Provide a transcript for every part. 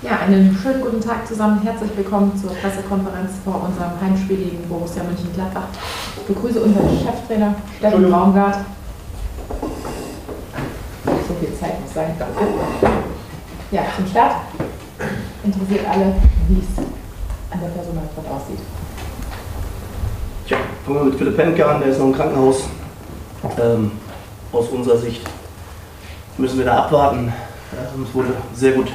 Ja, einen schönen guten Tag zusammen. Herzlich willkommen zur Pressekonferenz vor unserem Heimspiel gegen Borussia Mönchengladbach. Ich begrüße unseren Cheftrainer Steffen Baumgart. So viel Zeit muss sein. Ja, zum Start interessiert alle, wie es an der Personalfront aussieht. Tja, fangen wir mit Philipp Penke an, der ist noch im Krankenhaus. Ähm, aus unserer Sicht müssen wir da abwarten. Ähm, es wurde sehr gut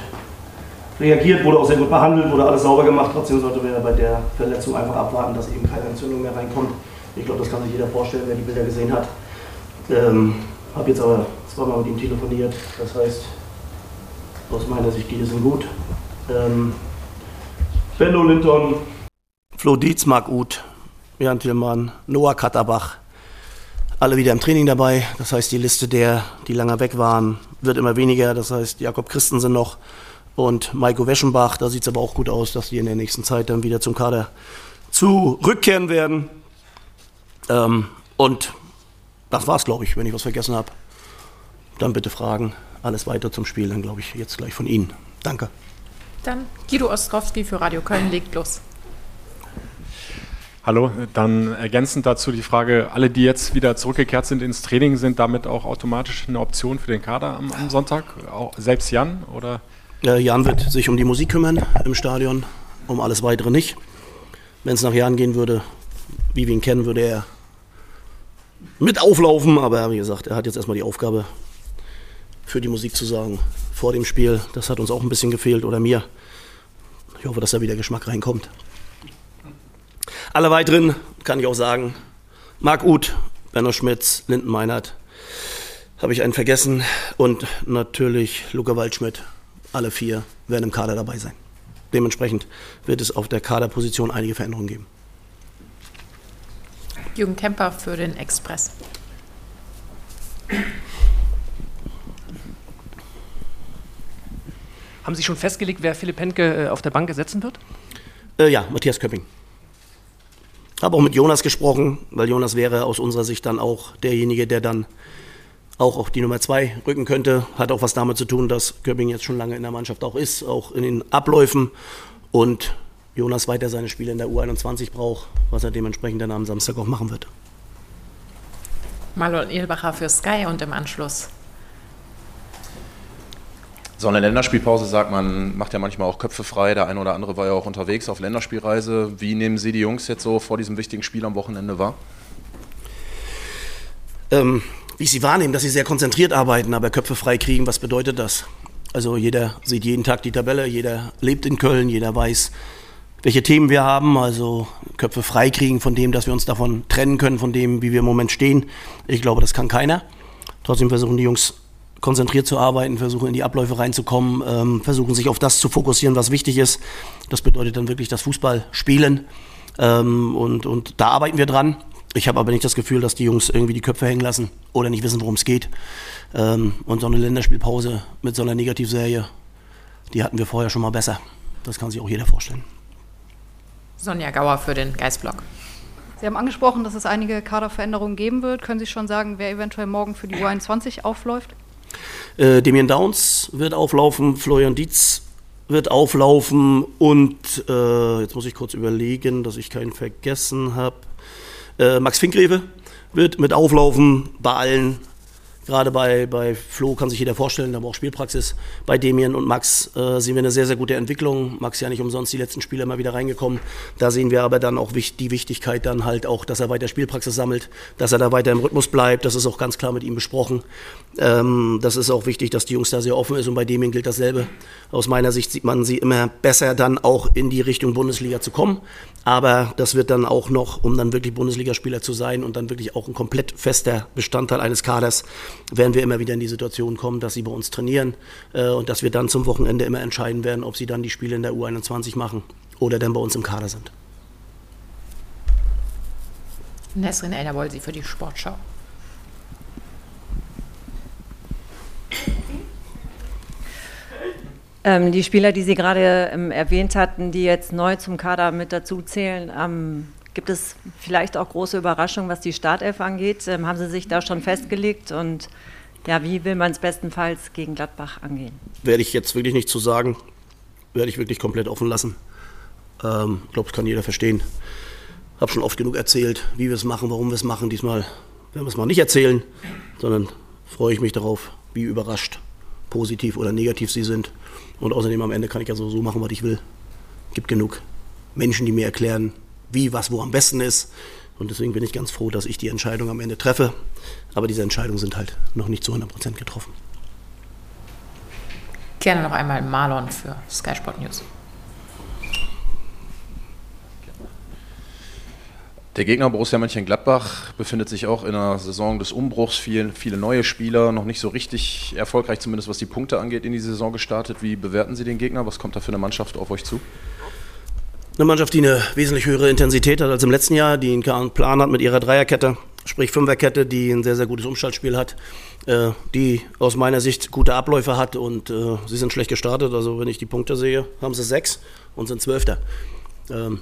reagiert, wurde auch sehr gut behandelt, wurde alles sauber gemacht. Trotzdem sollte man bei der Verletzung einfach abwarten, dass eben keine Entzündung mehr reinkommt. Ich glaube, das kann sich jeder vorstellen, wer die Bilder gesehen hat. Ähm, habe jetzt aber zweimal mit ihm telefoniert. Das heißt, aus meiner Sicht geht es ihm gut. Ähm, Benno Linton, Flo Dietz, Marc Uth, Jan Tillmann, Noah Katterbach, alle wieder im Training dabei. Das heißt, die Liste der, die lange weg waren, wird immer weniger. Das heißt, Jakob Christensen noch und Maiko Weschenbach. Da sieht es aber auch gut aus, dass die in der nächsten Zeit dann wieder zum Kader zurückkehren werden. Ähm, und das war's, glaube ich. Wenn ich was vergessen habe, dann bitte fragen. Alles weiter zum Spiel, dann glaube ich jetzt gleich von Ihnen. Danke. Dann Guido Ostrowski für Radio Köln legt los. Hallo, dann ergänzend dazu die Frage, alle, die jetzt wieder zurückgekehrt sind ins Training, sind damit auch automatisch eine Option für den Kader am, am Sonntag? Auch selbst Jan oder? Äh, Jan wird sich um die Musik kümmern im Stadion, um alles weitere nicht. Wenn es nach Jan gehen würde, wie wir ihn kennen, würde er mit auflaufen, aber wie gesagt, er hat jetzt erstmal die Aufgabe, für die Musik zu sagen vor dem Spiel. Das hat uns auch ein bisschen gefehlt oder mir. Ich hoffe, dass da wieder Geschmack reinkommt. Alle weiteren kann ich auch sagen: Marc Uth, Benno Schmitz, Linden Meinert, habe ich einen vergessen und natürlich Luca Waldschmidt. Alle vier werden im Kader dabei sein. Dementsprechend wird es auf der Kaderposition einige Veränderungen geben. Jürgen Kemper für den Express. Haben Sie schon festgelegt, wer Philipp Henke äh, auf der Bank ersetzen wird? Äh, ja, Matthias Köpping. Habe auch mit Jonas gesprochen, weil Jonas wäre aus unserer Sicht dann auch derjenige, der dann auch auf die Nummer zwei rücken könnte. Hat auch was damit zu tun, dass Köpping jetzt schon lange in der Mannschaft auch ist, auch in den Abläufen und Jonas weiter seine Spiele in der U21 braucht, was er dementsprechend dann am Samstag auch machen wird. Marlon Ehlbacher für Sky und im Anschluss. So eine Länderspielpause sagt man, macht ja manchmal auch Köpfe frei. Der eine oder andere war ja auch unterwegs auf Länderspielreise. Wie nehmen Sie die Jungs jetzt so vor diesem wichtigen Spiel am Wochenende wahr? Ähm, wie ich sie wahrnehme, dass sie sehr konzentriert arbeiten, aber Köpfe frei kriegen, was bedeutet das? Also jeder sieht jeden Tag die Tabelle, jeder lebt in Köln, jeder weiß, welche Themen wir haben, also Köpfe frei kriegen von dem, dass wir uns davon trennen können, von dem, wie wir im Moment stehen. Ich glaube, das kann keiner. Trotzdem versuchen die Jungs konzentriert zu arbeiten, versuchen in die Abläufe reinzukommen, ähm, versuchen sich auf das zu fokussieren, was wichtig ist. Das bedeutet dann wirklich das Fußballspielen ähm, und, und da arbeiten wir dran. Ich habe aber nicht das Gefühl, dass die Jungs irgendwie die Köpfe hängen lassen oder nicht wissen, worum es geht. Ähm, und so eine Länderspielpause mit so einer Negativserie, die hatten wir vorher schon mal besser. Das kann sich auch jeder vorstellen. Sonja Gauer für den Geistblock. Sie haben angesprochen, dass es einige Kaderveränderungen geben wird. Können Sie schon sagen, wer eventuell morgen für die U21 aufläuft? Äh, Damien Downs wird auflaufen, Florian Dietz wird auflaufen und äh, jetzt muss ich kurz überlegen, dass ich keinen vergessen habe. Äh, Max Finkgreve wird mit auflaufen bei allen Gerade bei, bei Flo kann sich jeder vorstellen, da braucht Spielpraxis. Bei Demien und Max äh, sehen wir eine sehr, sehr gute Entwicklung. Max ja nicht umsonst die letzten Spiele immer wieder reingekommen. Da sehen wir aber dann auch die Wichtigkeit dann halt auch, dass er weiter Spielpraxis sammelt, dass er da weiter im Rhythmus bleibt. Das ist auch ganz klar mit ihm besprochen. Ähm, das ist auch wichtig, dass die Jungs da sehr offen ist und bei Demien gilt dasselbe. Aus meiner Sicht sieht man sie immer besser dann auch in die Richtung Bundesliga zu kommen. Aber das wird dann auch noch, um dann wirklich Bundesligaspieler zu sein und dann wirklich auch ein komplett fester Bestandteil eines Kaders, werden wir immer wieder in die Situation kommen, dass sie bei uns trainieren äh, und dass wir dann zum Wochenende immer entscheiden werden, ob sie dann die Spiele in der U21 machen oder dann bei uns im Kader sind. Nesrin Elnerwoll, für die Sportschau. Ähm, die Spieler, die Sie gerade ähm, erwähnt hatten, die jetzt neu zum Kader mit dazu zählen, ähm, Gibt es vielleicht auch große Überraschungen, was die Startelf angeht? Ähm, haben Sie sich da schon festgelegt und ja, wie will man es bestenfalls gegen Gladbach angehen? Werde ich jetzt wirklich nicht zu sagen. werde ich wirklich komplett offen lassen. Ich ähm, glaube, das kann jeder verstehen. Habe schon oft genug erzählt, wie wir es machen, warum wir es machen. Diesmal werden wir es mal nicht erzählen, sondern freue ich mich darauf, wie überrascht, positiv oder negativ sie sind. Und außerdem am Ende kann ich ja so, machen, was ich will. Gibt genug Menschen, die mir erklären, wie, was, wo am besten ist. Und deswegen bin ich ganz froh, dass ich die Entscheidung am Ende treffe. Aber diese Entscheidungen sind halt noch nicht zu 100 Prozent getroffen. Gerne noch einmal Marlon für Sky Sport News. Der Gegner Borussia Mönchengladbach befindet sich auch in einer Saison des Umbruchs. Viele, viele neue Spieler, noch nicht so richtig erfolgreich, zumindest was die Punkte angeht, in die Saison gestartet. Wie bewerten Sie den Gegner? Was kommt da für eine Mannschaft auf euch zu? Eine Mannschaft, die eine wesentlich höhere Intensität hat als im letzten Jahr, die einen Plan hat mit ihrer Dreierkette, sprich Fünferkette, die ein sehr, sehr gutes Umschaltspiel hat, äh, die aus meiner Sicht gute Abläufe hat und äh, sie sind schlecht gestartet. Also wenn ich die Punkte sehe, haben sie sechs und sind Zwölfter. Ähm,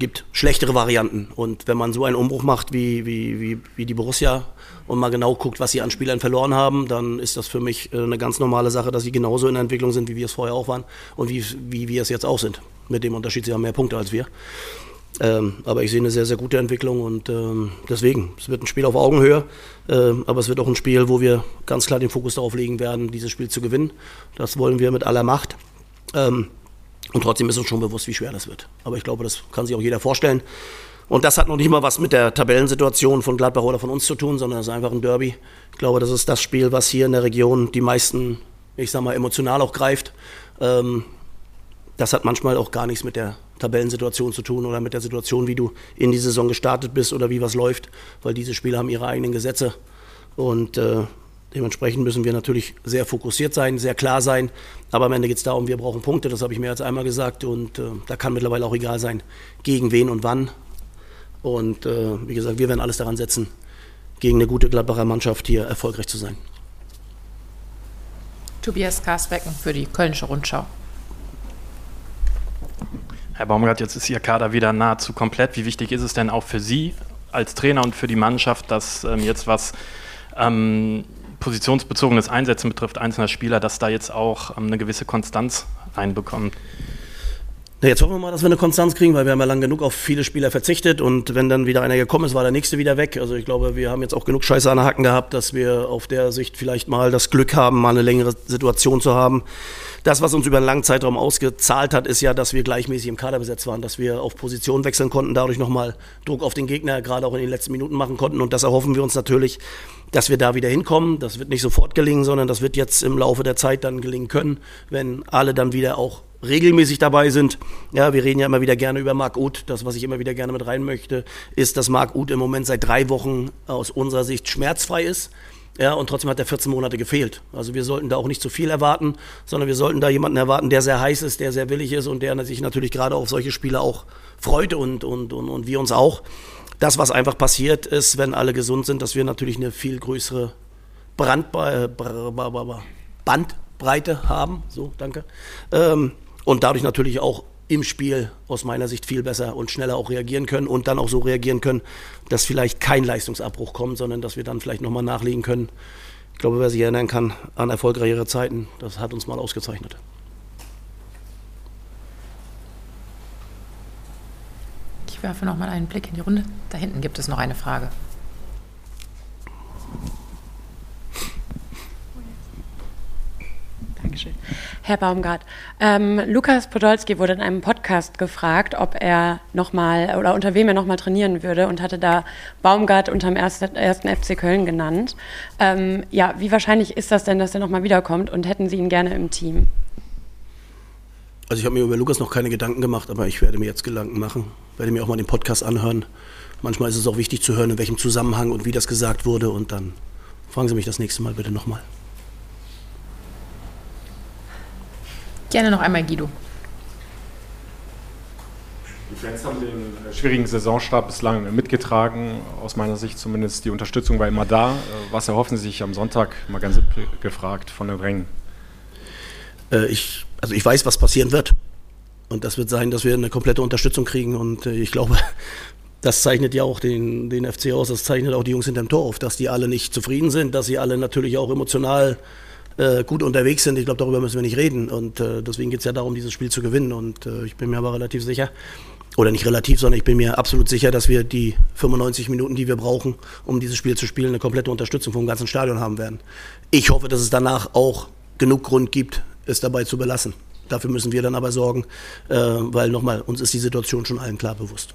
gibt schlechtere Varianten. Und wenn man so einen Umbruch macht wie, wie, wie, wie die Borussia und mal genau guckt, was sie an Spielern verloren haben, dann ist das für mich äh, eine ganz normale Sache, dass sie genauso in der Entwicklung sind, wie wir es vorher auch waren und wie, wie wir es jetzt auch sind. Mit dem Unterschied, sie haben mehr Punkte als wir. Ähm, aber ich sehe eine sehr, sehr gute Entwicklung und ähm, deswegen, es wird ein Spiel auf Augenhöhe, ähm, aber es wird auch ein Spiel, wo wir ganz klar den Fokus darauf legen werden, dieses Spiel zu gewinnen. Das wollen wir mit aller Macht. Ähm, und trotzdem ist uns schon bewusst, wie schwer das wird. Aber ich glaube, das kann sich auch jeder vorstellen. Und das hat noch nicht mal was mit der Tabellensituation von Gladbach oder von uns zu tun, sondern es ist einfach ein Derby. Ich glaube, das ist das Spiel, was hier in der Region die meisten, ich sag mal, emotional auch greift. Ähm, das hat manchmal auch gar nichts mit der Tabellensituation zu tun oder mit der Situation, wie du in die Saison gestartet bist oder wie was läuft, weil diese Spiele haben ihre eigenen Gesetze. Und äh, Dementsprechend müssen wir natürlich sehr fokussiert sein, sehr klar sein. Aber am Ende geht es darum, wir brauchen Punkte, das habe ich mehr als einmal gesagt. Und äh, da kann mittlerweile auch egal sein, gegen wen und wann. Und äh, wie gesagt, wir werden alles daran setzen, gegen eine gute Gladbacher Mannschaft hier erfolgreich zu sein. Tobias Karsbecken für die Kölnische Rundschau. Herr Baumgart, jetzt ist Ihr Kader wieder nahezu komplett. Wie wichtig ist es denn auch für Sie als Trainer und für die Mannschaft, dass ähm, jetzt was ähm, positionsbezogenes Einsetzen betrifft, einzelner Spieler, dass da jetzt auch ähm, eine gewisse Konstanz reinbekommt. Na, jetzt hoffen wir mal, dass wir eine Konstanz kriegen, weil wir haben ja lang genug auf viele Spieler verzichtet und wenn dann wieder einer gekommen ist, war der nächste wieder weg. Also ich glaube, wir haben jetzt auch genug Scheiße an der Hacken gehabt, dass wir auf der Sicht vielleicht mal das Glück haben, mal eine längere Situation zu haben. Das, was uns über einen langen Zeitraum ausgezahlt hat, ist ja, dass wir gleichmäßig im Kader besetzt waren, dass wir auf Position wechseln konnten, dadurch nochmal Druck auf den Gegner gerade auch in den letzten Minuten machen konnten und das erhoffen wir uns natürlich, dass wir da wieder hinkommen. Das wird nicht sofort gelingen, sondern das wird jetzt im Laufe der Zeit dann gelingen können, wenn alle dann wieder auch regelmäßig dabei sind. Ja, wir reden ja immer wieder gerne über Marc Uth. Das, was ich immer wieder gerne mit rein möchte, ist, dass Marc Uth im Moment seit drei Wochen aus unserer Sicht schmerzfrei ist. Ja, und trotzdem hat er 14 Monate gefehlt. Also wir sollten da auch nicht zu viel erwarten, sondern wir sollten da jemanden erwarten, der sehr heiß ist, der sehr willig ist und der sich natürlich gerade auf solche Spiele auch freut und, und, und, und wir uns auch das, was einfach passiert ist, wenn alle gesund sind, dass wir natürlich eine viel größere Brandbe Bandbreite haben. So, danke. Ähm, und dadurch natürlich auch im Spiel aus meiner Sicht viel besser und schneller auch reagieren können und dann auch so reagieren können, dass vielleicht kein Leistungsabbruch kommt, sondern dass wir dann vielleicht nochmal nachlegen können. Ich glaube, wer sich erinnern kann an erfolgreichere Zeiten, das hat uns mal ausgezeichnet. Ich werfe noch mal einen Blick in die Runde. Da hinten gibt es noch eine Frage. Herr Baumgart, ähm, Lukas Podolski wurde in einem Podcast gefragt, ob er nochmal oder unter wem er nochmal trainieren würde und hatte da Baumgart unterm ersten, ersten FC Köln genannt. Ähm, ja, wie wahrscheinlich ist das denn, dass er nochmal wiederkommt und hätten Sie ihn gerne im Team? Also ich habe mir über Lukas noch keine Gedanken gemacht, aber ich werde mir jetzt Gedanken machen, werde mir auch mal den Podcast anhören. Manchmal ist es auch wichtig zu hören, in welchem Zusammenhang und wie das gesagt wurde und dann fragen Sie mich das nächste Mal bitte nochmal. Gerne noch einmal Guido. Die Fans haben den schwierigen Saisonstart bislang mitgetragen. Aus meiner Sicht zumindest die Unterstützung war immer da. Was erhoffen Sie sich am Sonntag, mal ganz simpel gefragt, von den Rängen? Äh, ich also ich weiß, was passieren wird. Und das wird sein, dass wir eine komplette Unterstützung kriegen. Und äh, ich glaube, das zeichnet ja auch den, den FC aus, das zeichnet auch die Jungs hinterm Tor auf, dass die alle nicht zufrieden sind, dass sie alle natürlich auch emotional äh, gut unterwegs sind. Ich glaube, darüber müssen wir nicht reden. Und äh, deswegen geht es ja darum, dieses Spiel zu gewinnen. Und äh, ich bin mir aber relativ sicher, oder nicht relativ, sondern ich bin mir absolut sicher, dass wir die 95 Minuten, die wir brauchen, um dieses Spiel zu spielen, eine komplette Unterstützung vom ganzen Stadion haben werden. Ich hoffe, dass es danach auch genug Grund gibt, es dabei zu belassen. Dafür müssen wir dann aber sorgen, äh, weil nochmal, uns ist die Situation schon allen klar bewusst.